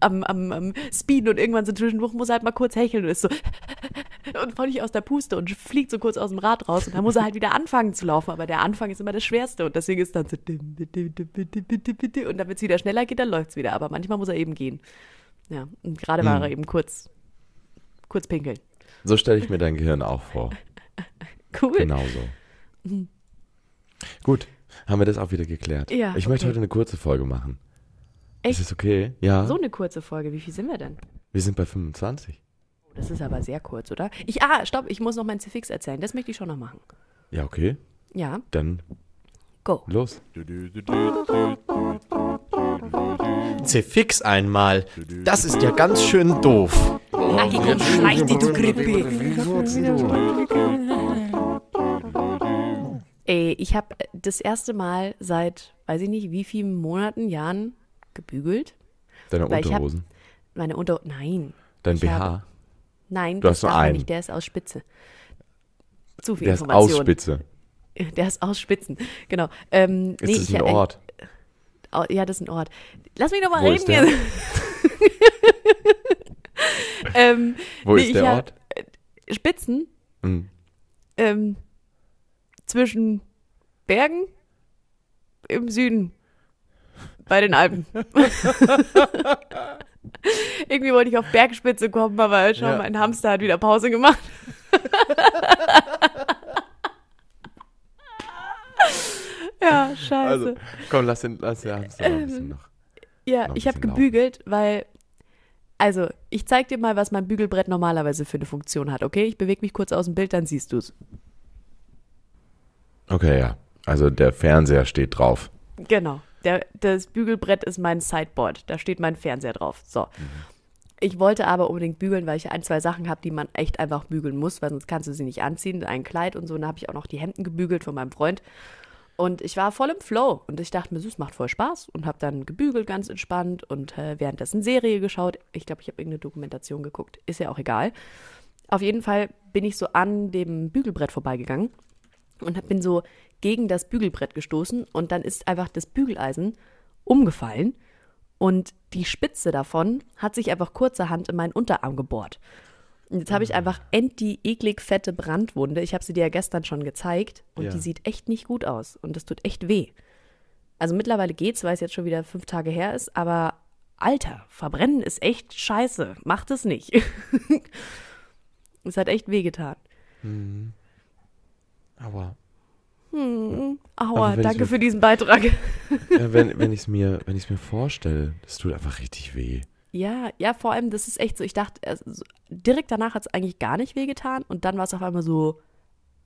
am, am, am Speeden und irgendwann so zwischendurch muss er halt mal kurz hecheln und ist so und völlig aus der Puste und fliegt so kurz aus dem Rad raus und dann muss er halt wieder anfangen zu laufen, aber der Anfang ist immer das Schwerste und deswegen ist dann so und damit es wieder schneller geht, dann läuft's wieder, aber manchmal muss er eben gehen. Ja, und gerade war Hm. er eben kurz, kurz pinkeln. So stelle ich mir dein Gehirn auch vor. Cool. Genauso. Gut, haben wir das auch wieder geklärt. Ja, ich möchte okay. heute eine kurze Folge machen. Echt? Ist das okay? Ja. So eine kurze Folge, wie viel sind wir denn? Wir sind bei 25. Das ist aber sehr kurz, oder? Ich, ah, stopp, ich muss noch mein Zifix erzählen. Das möchte ich schon noch machen. Ja, okay. Ja, Dann go. los. Zefix einmal. Das ist ja ganz schön doof. Agi, komm, schleich dich, du Krippe. Ey, ich habe das erste Mal seit, weiß ich nicht, wie vielen Monaten, Jahren gebügelt. Deine Weil hab- Unterhosen. Meine Unter... Nein, Dein BH. habe- nein, Du das hast nur einen. nicht. Der ist aus Spitze. Zu viel Der ist Information. aus Spitze. Der ist aus Spitzen, genau. Ähm, Ist nee, das ich, ein äh, Ort? Ja, das ist ein Ort. Lass mich doch mal Wo reden ist der? jetzt. ähm, Wo nee, ist der Ort? Spitzen Hm. ähm, zwischen Bergen im Süden bei den Alpen. Irgendwie wollte ich auf Bergspitze kommen, aber schau, Ja. mein Hamster hat wieder Pause gemacht. ja, scheiße. Also, komm, lass den, lass den Hamster noch ein bisschen noch. Ja, Noch ich habe gebügelt, weil, also, ich zeig dir mal, was mein Bügelbrett normalerweise für eine Funktion hat, okay? Ich bewege mich kurz aus dem Bild, dann siehst du's. Okay, ja. Also der Fernseher steht drauf. Genau. Der, das Bügelbrett ist mein Sideboard. Da steht mein Fernseher drauf. So. Ich wollte aber unbedingt bügeln, weil ich ein, zwei Sachen habe, die man echt einfach bügeln muss, weil sonst kannst du sie nicht anziehen. Ein Kleid und so. Und da habe ich auch noch die Hemden gebügelt von meinem Freund. Und ich war voll im Flow. Und ich dachte mir, es macht voll Spaß. Und habe dann gebügelt, ganz entspannt. Und äh, währenddessen Serie geschaut. Ich glaube, ich habe irgendeine Dokumentation geguckt. Ist ja auch egal. Auf jeden Fall bin ich so an dem Bügelbrett vorbeigegangen und bin so gegen das Bügelbrett gestoßen und dann ist einfach das Bügeleisen umgefallen und die Spitze davon hat sich einfach kurzerhand in meinen Unterarm gebohrt. Und jetzt habe ich einfach end die eklig fette Brandwunde. Ich habe sie dir ja gestern schon gezeigt und Ja. die sieht echt nicht gut aus und das tut echt weh. Also mittlerweile geht's, weil es jetzt schon wieder fünf Tage her ist, aber Alter, verbrennen ist echt scheiße. Macht es nicht. es hat echt wehgetan. Aber Aua, Aber wenn ich danke mir- für diesen Beitrag. wenn, wenn ich es mir, wenn mir vorstelle, das tut einfach richtig weh. Ja, ja, vor allem, das ist echt so, ich dachte, also, so- direkt danach hat es eigentlich gar nicht wehgetan und dann war es auf einmal so,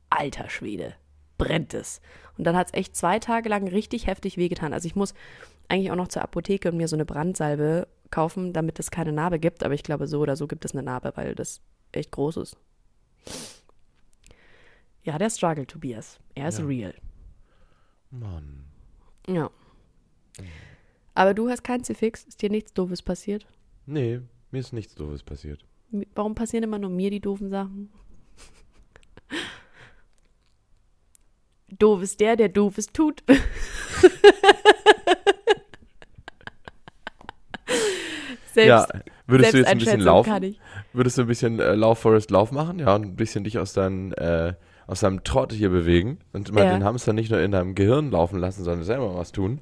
alter Schwede, brennt es. Und dann hat es echt zwei Tage lang richtig heftig wehgetan. Also ich muss eigentlich auch noch zur Apotheke und mir so eine Brandsalbe kaufen, damit es keine Narbe gibt, aber ich glaube, so oder so gibt es eine Narbe, weil das echt groß ist. Ja, der Struggle, Tobias. Er ist Ja. real. Mann. Ja. Aber du hast kein Zifix, ist dir nichts Doofes passiert? Nee, mir ist nichts Doofes passiert. Warum passieren immer nur mir die doofen Sachen? Doof ist der, der Doofes tut. Selbst, ja, würdest du jetzt ein bisschen laufen? kann ich. Würdest du ein bisschen äh, Lauf Forest Lauf machen? Ja, und ein bisschen dich aus, dein, äh, aus deinem Trott hier bewegen und mal Ja. den Hamster nicht nur in deinem Gehirn laufen lassen, sondern selber was tun.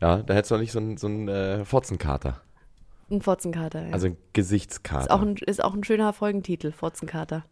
Ja, da hättest du auch nicht so einen so einen, äh, Fotzenkater. Ein Fotzenkater, ja. Also ein Gesichtskater. ist, auch ein, ist auch ein schöner Folgentitel, Fotzenkater.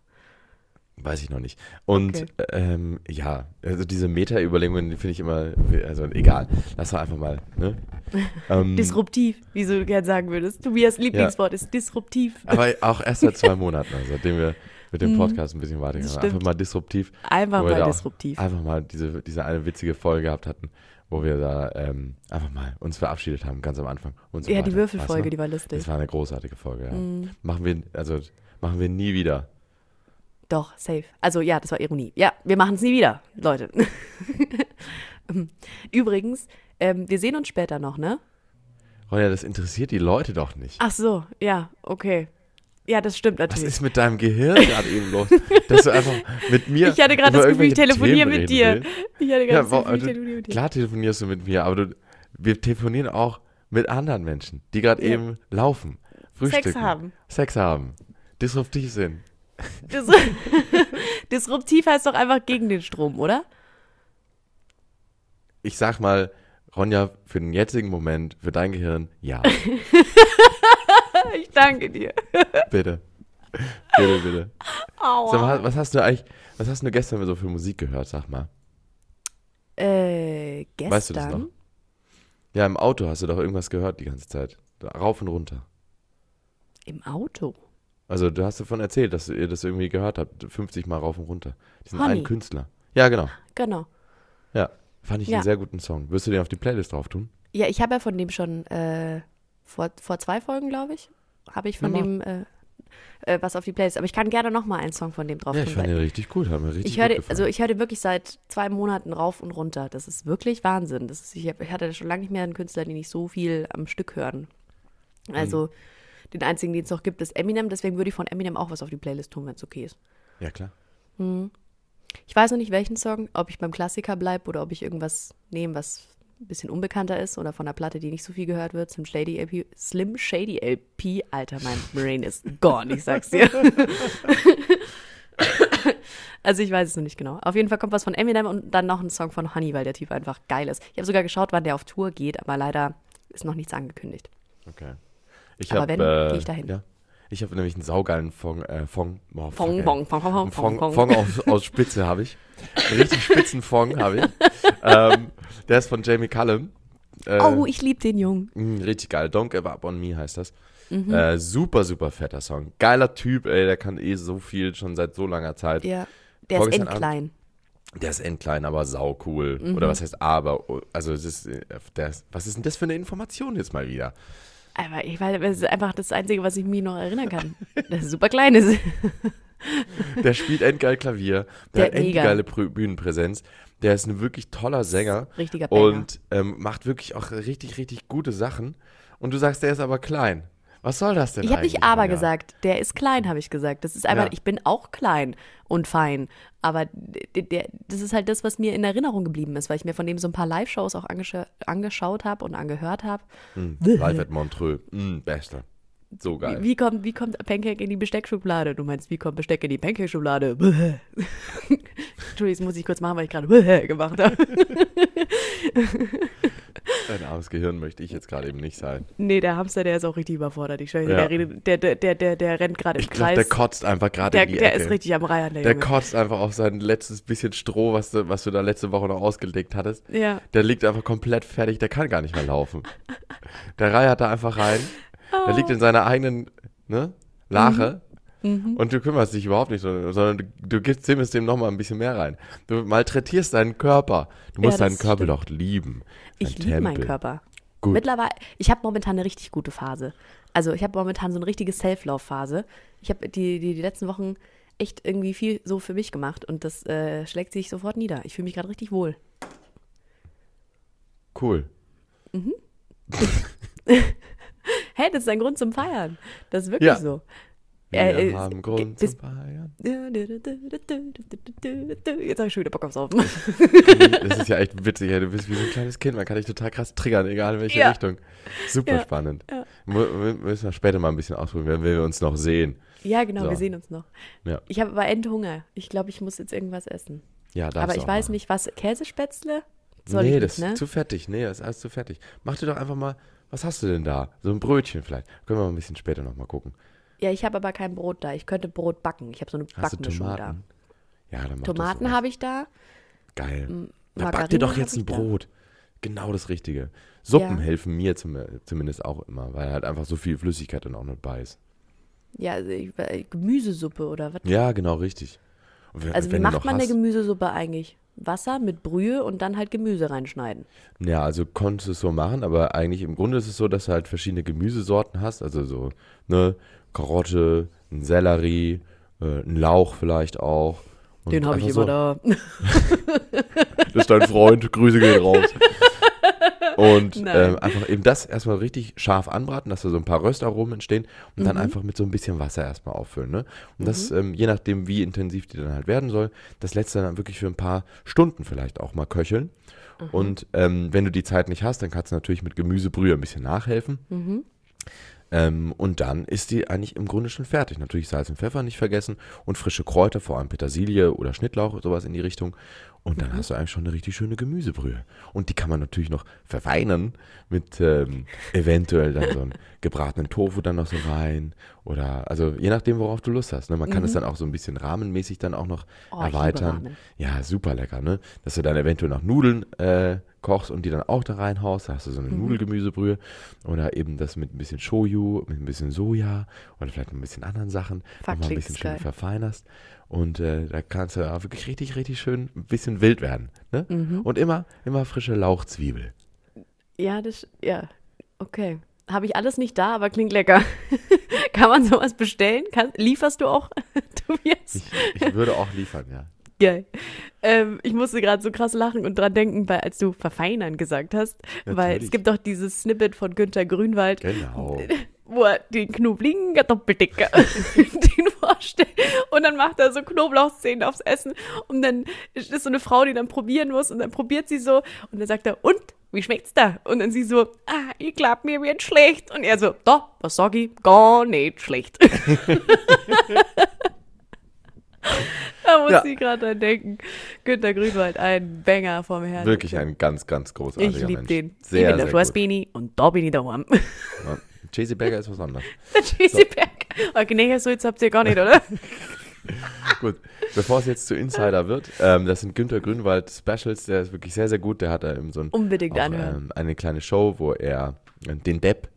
Weiß ich noch nicht. Und Okay. ähm, ja, also diese Meta-Überlegungen, die finde ich immer, also egal. Lass doch einfach mal, ne? ähm, Disruptiv, wie du gern sagen würdest. Tobias Lieblingswort ist disruptiv. aber auch erst seit zwei Monaten, also seitdem wir mit dem Podcast ein bisschen weitergegangen. Mhm. Einfach mal disruptiv. Einfach mal disruptiv. Einfach mal diese, diese eine witzige Folge gehabt hatten, wo wir da ähm, einfach mal uns verabschiedet haben, ganz am Anfang. Und so ja, weiter. die Würfelfolge, die war lustig. Das war eine großartige Folge, ja. Mhm. Machen wir, also, machen wir nie wieder. Doch, safe. Also ja, das war Ironie. Ja, wir machen es nie wieder, Leute. Übrigens, ähm, wir sehen uns später noch, ne? Ronja, das interessiert die Leute doch nicht. Ach so, ja, okay. Ja, das stimmt Was natürlich. ist mit deinem Gehirn gerade eben los? Dass du einfach mit mir. Ich hatte gerade das Gefühl, ich telefoniere mit dir. willst. Ich hatte Ja, gerade das wo, Gefühl, ich also, telefoniere mit dir. klar telefonierst du mit mir, aber du, wir telefonieren auch mit anderen Menschen, die gerade Ja. eben laufen, frühstücken, Sex haben. Sex haben, disruptiv sind. Dis Disruptiv heißt doch einfach gegen den Strom, oder? Ich sag mal, Ronja, für den jetzigen Moment, für dein Gehirn, ja, Ich danke dir. bitte. Bitte, bitte. Aua. Sag mal, was hast du eigentlich, was hast du gestern so für Musik gehört, sag mal? Äh, gestern? Weißt du das noch? Ja, im Auto hast du doch irgendwas gehört die ganze Zeit. Rauf und runter. Im Auto. Also du hast davon erzählt, dass ihr das irgendwie gehört habt, 50 Mal rauf und runter. Diesen Honey. einen Künstler. Ja, genau. Genau. Ja, fand ich Ja. einen sehr guten Song. Wirst du den auf die Playlist drauf tun? Ja, ich habe ja von dem schon äh, vor, vor zwei Folgen, glaube ich, habe ich von Na, mach. dem äh, äh, was auf die Playlist. Aber ich kann gerne noch mal einen Song von dem drauf ja, ich fand den richtig gut, hat mir richtig ich gefallen. also ich höre den wirklich seit zwei Monaten rauf und runter. Das ist wirklich Wahnsinn. Das ist, ich, hab, ich hatte schon lange nicht mehr einen Künstler, den ich so viel am Stück hören. Also den einzigen, den es noch gibt, ist Eminem. Deswegen würde ich von Eminem auch was auf die Playlist tun, wenn es okay ist. ja, klar. Ich weiß noch nicht, welchen Song, ob ich beim Klassiker bleibe oder ob ich irgendwas nehme, was ein bisschen unbekannter ist oder von einer Platte, die nicht so viel gehört wird. Slim Shady LP. Slim Shady LP. Alter, mein Brain ist gone, ich sag's dir. also ich weiß es noch nicht genau. Auf jeden Fall kommt was von Eminem und dann noch ein Song von Honey, weil der Typ einfach geil ist. Ich habe sogar geschaut, wann der auf Tour geht, aber leider ist noch nichts angekündigt. Okay. Ich Aber hab, wenn, äh, geh ich dahin. Ja, ich habe nämlich einen saugeilen Fong, äh, Fong, oh, Fong, ey. bong, fong, fong, fong, Einen Fong, fong, Fong aus, aus Spitze habe ich. Einen richtig spitzen Fong habe ich. Ähm, der ist von Jamie Cullum. Äh, Oh, ich liebe den Jungen. mh, richtig geil. Don't Give Up on Me heißt das. Mhm. Äh, super, super fetter Song. Geiler Typ, ey. Der kann eh so viel schon seit so langer Zeit. Ja. Der ist Vorgestern endklein. Der ist endklein, aber sau cool. Mhm. Oder was heißt aber? Also, es ist, äh, der ist, was ist denn das für eine Information jetzt mal wieder? Aber ich weiß, das ist einfach das Einzige, was ich mir noch erinnern kann. Das ist super klein ist. Der spielt endgeil Klavier. Der, Der hat endgeile Prü- Bühnenpräsenz. Der ist ein wirklich toller Sänger. Richtiger Banger. Und ähm, macht wirklich auch richtig, richtig gute Sachen. Und du sagst, der ist aber klein. Was soll das denn ich habe nicht aber Ronja? gesagt. Der ist klein, habe ich gesagt. Das ist einfach, Ja. ich bin auch klein und fein. Aber der, der, das ist halt das, was mir in Erinnerung geblieben ist, weil ich mir von dem so ein paar Live-Shows auch angescha angeschaut habe und angehört habe. Hm, Live at Montreux. Mm, bester. So geil. Wie, wie, kommt, wie kommt Pancake in die Besteckschublade? Du meinst, wie kommt Besteck in die Pancake-Schublade? Entschuldigung, das muss ich kurz machen, weil ich gerade gemacht habe. Ein armes Gehirn möchte ich jetzt gerade eben nicht sein. Nee, der Hamster, der ist auch richtig überfordert. Ich schwöre, Ja. der, redet, der, der, der, der, rennt gerade im Ich glaube, Kreis. der kotzt einfach gerade der, in die der Ecke. ist richtig am Reihen, der, der Junge. kotzt einfach auf sein letztes bisschen Stroh, was du, was du da letzte Woche noch ausgelegt hattest. Ja. Der liegt einfach komplett fertig, der kann gar nicht mehr laufen. Der reiert da einfach rein. Der liegt in seiner eigenen ne, Lache. Mhm. Und du kümmerst dich überhaupt nicht, sondern du, du gibst zimmerst dem nochmal ein bisschen mehr rein. Du malträtierst deinen Körper. Du musst Ja, deinen das Körper stimmt. doch lieben. Ich liebe meinen. Körper. Gut. Mittlerweile, ich habe momentan eine richtig gute Phase. Also ich habe momentan so eine richtige Self-Love-Phase. Ich habe die, die, die letzten Wochen echt irgendwie viel so für mich gemacht und das äh, schlägt sich sofort nieder. Ich fühle mich gerade richtig wohl. Cool. Hey, das ist ein Grund zum Feiern. Das ist wirklich Ja. so. Wir Äh, äh, haben Grund bis- zu feiern. Jetzt habe ich schon wieder Bock aufs Saufen. Das ist ja echt witzig. Du bist wie so ein kleines Kind. Man kann dich total krass triggern, egal in welche Ja. Richtung. Super spannend. Mu- Müssen wir später mal ein bisschen ausprobieren, wenn wir uns noch sehen. Ja, genau, So. wir sehen uns noch. Ich habe aber Endhunger. Ich glaube, ich muss jetzt irgendwas essen. Ja, aber ich weiß machen. nicht, was. Käsespätzle? Soll nee, ich das nicht, ne? ist zu fettig. Nee, das ist alles zu fettig. Mach dir doch einfach mal, was hast du denn da? So ein Brötchen vielleicht. Können wir mal ein bisschen später nochmal gucken. Ja, ich habe aber kein Brot da. Ich könnte Brot backen. Ich habe so eine Hast Backmischung da. Tomaten? Ja, dann Tomaten habe ich da. Geil. M- Na, back dir doch jetzt ein da. Brot. Genau das Richtige. Suppen Ja. helfen mir zum, zumindest auch immer, weil halt einfach so viel Flüssigkeit dann auch noch bei ist. Ja, also ich, äh, Gemüsesuppe oder was? Ja, genau, richtig. Und wenn- Also wie macht man eine hast- Gemüsesuppe eigentlich? Wasser mit Brühe und dann halt Gemüse reinschneiden. Ja, also konntest du es so machen, aber eigentlich im Grunde ist es so, dass du halt verschiedene Gemüsesorten hast. Also so, ne, Karotte, ein Sellerie, äh, ein Lauch vielleicht auch. Den habe ich immer so, da. Das ist dein Freund, Grüße gehen raus. Und ähm, einfach eben das erstmal richtig scharf anbraten, dass da so ein paar Röstaromen entstehen und Mhm. dann einfach mit so ein bisschen Wasser erstmal auffüllen. Ne? Und das, ähm, je nachdem, wie intensiv die dann halt werden soll, das letzte dann wirklich für ein paar Stunden vielleicht auch mal köcheln. Mhm. Und ähm, wenn du die Zeit nicht hast, dann kannst du natürlich mit Gemüsebrühe ein bisschen nachhelfen. Mhm. Ähm, und dann ist die eigentlich im Grunde schon fertig. Natürlich Salz und Pfeffer nicht vergessen und frische Kräuter, vor allem Petersilie oder Schnittlauch, sowas in die Richtung. Und Mhm. dann hast du eigentlich schon eine richtig schöne Gemüsebrühe. Und die kann man natürlich noch verfeinern mit ähm, eventuell dann so einen gebratenen Tofu dann noch so rein. Oder, also je nachdem, worauf du Lust hast. Ne? Man kann es dann auch so ein bisschen rahmenmäßig dann auch noch Mhm. Oh, erweitern. Ja, super lecker, ne? Dass du dann eventuell noch Nudeln äh, kochst und die dann auch da reinhaust. Da hast du so eine Mhm. Nudelgemüsebrühe. Oder eben das mit ein bisschen Shoyu, mit ein bisschen Soja oder vielleicht ein bisschen anderen Sachen. Fuck, nochmal ein bisschen schön geil. verfeinerst. Und äh, da kannst du auch wirklich richtig, richtig schön ein bisschen wild werden. Ne? Mhm. Und immer, immer frische Lauchzwiebel. Ja, das, ja, okay. Habe ich alles nicht da, aber klingt lecker. Kann man sowas bestellen? Kann, lieferst du auch, Tobias? Ich, ich würde auch liefern, ja. Geil. Ähm, ich musste gerade so krass lachen und dran denken, weil, als du verfeinern gesagt hast, weil es Natürlich. gibt doch dieses Snippet von Günter Grünwald, Genau. wo er den knobligen Kartoffeldicker den vorstellt und dann macht er so Knoblauchzehen aufs Essen und dann ist so eine Frau, die dann probieren muss und dann probiert sie so und dann sagt er, und, wie schmeckt's da? Und dann sie so, ah, ich glaub, mir wird schlecht. Und er so, doch, was sag ich? Gar nicht schlecht. da muss Ja. ich gerade dran denken. Günter Grünwald, ein Banger vom Herrn. Wirklich ein ganz, ganz großartiger Ich lieb Mensch. den. ich Sehr, bin der. Beanie und da bin ich daheim. Ja. Chasey Berger ist was anderes. Der Cheesy Berg. Okay, nee, so jetzt habt ihr gar nicht, oder? Gut, bevor es jetzt zu Insider wird, ähm, das sind Günther Grünwald Specials, der ist wirklich sehr, sehr gut. Der hat da eben so ein, Unbedingt auch, ähm, eine kleine Show, wo er äh, den Depp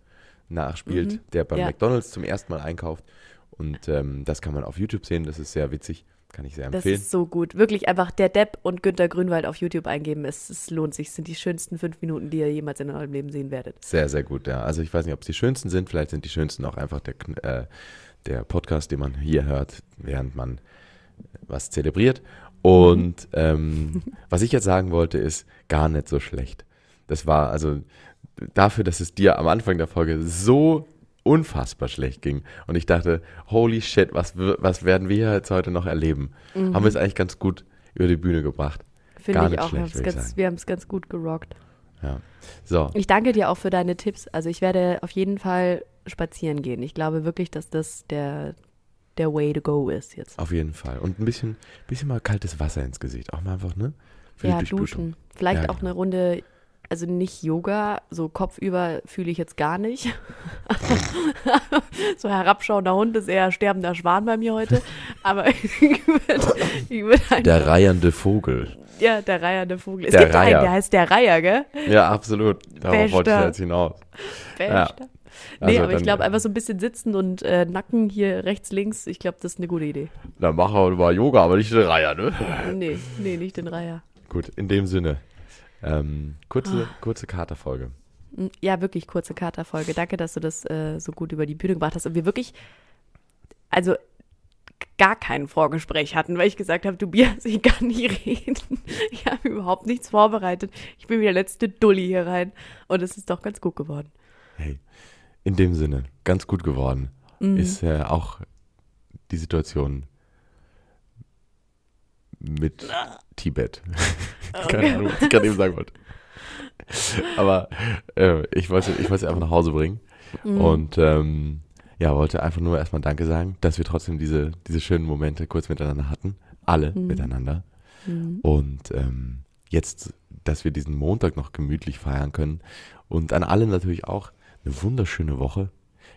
nachspielt, der beim Mhm. Ja. McDonalds zum ersten Mal einkauft. Und ähm, das kann man auf YouTube sehen, das ist sehr witzig, kann ich sehr Das empfehlen. ist so gut. Wirklich einfach der Depp und Günter Grünwald auf YouTube eingeben. Es, es lohnt sich. Es sind die schönsten fünf Minuten, die ihr jemals in eurem Leben sehen werdet. Sehr, sehr gut, ja. Also ich weiß nicht, ob es die schönsten sind, vielleicht sind die schönsten auch einfach der, äh, der Podcast, den man hier hört, während man was zelebriert. Und ähm, was ich jetzt sagen wollte, ist gar nicht so schlecht. Das war also dafür, dass es dir am Anfang der Folge so unfassbar schlecht ging. Und ich dachte, holy shit, was, was werden wir jetzt heute noch erleben? Haben wir es eigentlich ganz gut über die Bühne gebracht. Finde Gar ich nicht auch. Wir schlecht, ich ganz, sagen. wir haben es ganz gut gerockt. Ja. So, Ich danke dir auch für deine Tipps. Also ich werde auf jeden Fall spazieren gehen. Ich glaube wirklich, dass das der, der Way to go ist jetzt. Auf jeden Fall. Und ein bisschen, bisschen mal kaltes Wasser ins Gesicht. Auch mal einfach, ne? Für ja, duschen. Vielleicht Ja, auch genau. eine Runde, also nicht Yoga, so kopfüber fühle ich jetzt gar nicht. so herabschauender Hund ist eher sterbender Schwan bei mir heute. Aber ich würde würd Der reihernde Vogel. ja, der reiernde Vogel. Es Der gibt Reiher. einen, der heißt der Reiher, gell? Ja, absolut. Darauf wollte ich Bester. jetzt hinaus. Bester. Nee, Also aber ich glaube, einfach so ein bisschen sitzen und äh, Nacken hier rechts, links, ich glaube, das ist eine gute Idee. Dann machen wir mal Yoga, aber nicht der Reiher, ne? Nee, nee, nicht den Reiher. Gut, in dem Sinne. Ähm, kurze, Ah. kurze Katerfolge. Ja, wirklich kurze Katerfolge. Danke, dass du das äh, so gut über die Bühne gebracht hast und wir wirklich, also gar kein Vorgespräch hatten, weil ich gesagt habe, Tobias, ich kann nicht reden. Ich habe überhaupt nichts vorbereitet. Ich bin wie der letzte Dulli hier rein und es ist doch ganz gut geworden. Hey, in dem Sinne, ganz gut geworden Mhm. ist äh, auch die Situation mit Tibet. Keine Ahnung, was ich gerade eben sagen wollte. Aber äh, ich wollte ich wollte es einfach nach Hause bringen Mhm. und ähm, ja, wollte einfach nur erstmal Danke sagen, dass wir trotzdem diese, diese schönen Momente kurz miteinander hatten. Alle Mhm. miteinander. Und ähm, jetzt, dass wir diesen Montag noch gemütlich feiern können. Und an alle natürlich auch eine wunderschöne Woche.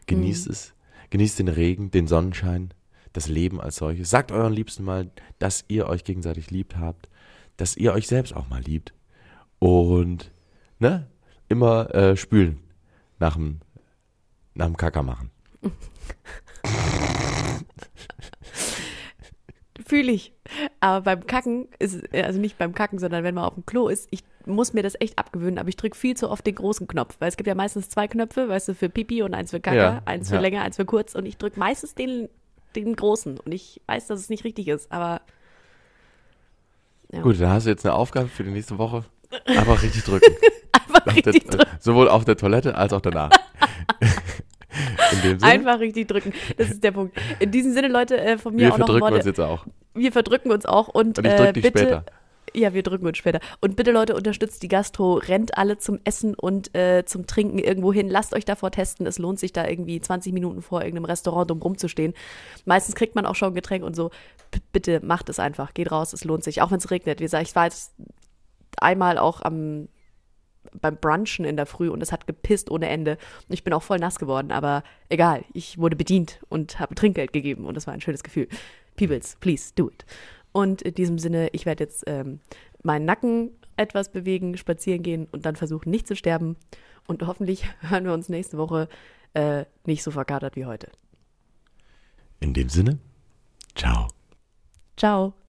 Genießt es. Genießt den Regen, den Sonnenschein, das Leben als solches. Sagt euren Liebsten mal, dass ihr euch gegenseitig liebt habt. Dass ihr euch selbst auch mal liebt. Und ne, immer äh, spülen nach dem, nach dem Kacker machen. Fühle ich. Aber beim Kacken ist, also nicht beim Kacken, sondern wenn man auf dem Klo ist, ich muss mir das echt abgewöhnen, aber ich drücke viel zu oft den großen Knopf, weil es gibt ja meistens zwei Knöpfe, weißt du, für Pipi und eins für Kacke, Ja, eins für ja. länger, eins für kurz und ich drücke meistens den, den großen und ich weiß, dass es nicht richtig ist, aber Ja. Gut, dann hast du jetzt eine Aufgabe für die nächste Woche. Einfach richtig drücken. einfach richtig der, drücken. sowohl auf der Toilette als auch danach. Einfach richtig drücken. Das ist der Punkt. In diesem Sinne, Leute, äh, von mir wir auch noch verdrücken uns jetzt auch. wir verdrücken uns auch und, Und ich äh, drück dich bitte. später. Ja, wir drücken uns später. Und bitte, Leute, unterstützt die Gastro, rennt alle zum Essen und äh, zum Trinken irgendwo hin. Lasst euch davor testen. Es lohnt sich da irgendwie 20 Minuten vor irgendeinem Restaurant drum rumzustehen. Meistens kriegt man auch schon ein Getränk und so. B bitte macht es einfach. Geht raus, es lohnt sich. Auch wenn es regnet. Wie gesagt, ich war jetzt einmal auch am beim Brunchen in der Früh und es hat gepisst ohne Ende. Und ich bin auch voll nass geworden, aber egal, ich wurde bedient und habe Trinkgeld gegeben und das war ein schönes Gefühl. Peoples, please do it. Und in diesem Sinne, ich werde jetzt ähm, meinen Nacken etwas bewegen, spazieren gehen und dann versuchen, nicht zu sterben. Und hoffentlich hören wir uns nächste Woche äh, nicht so verkatert wie heute. In dem Sinne, ciao. Ciao.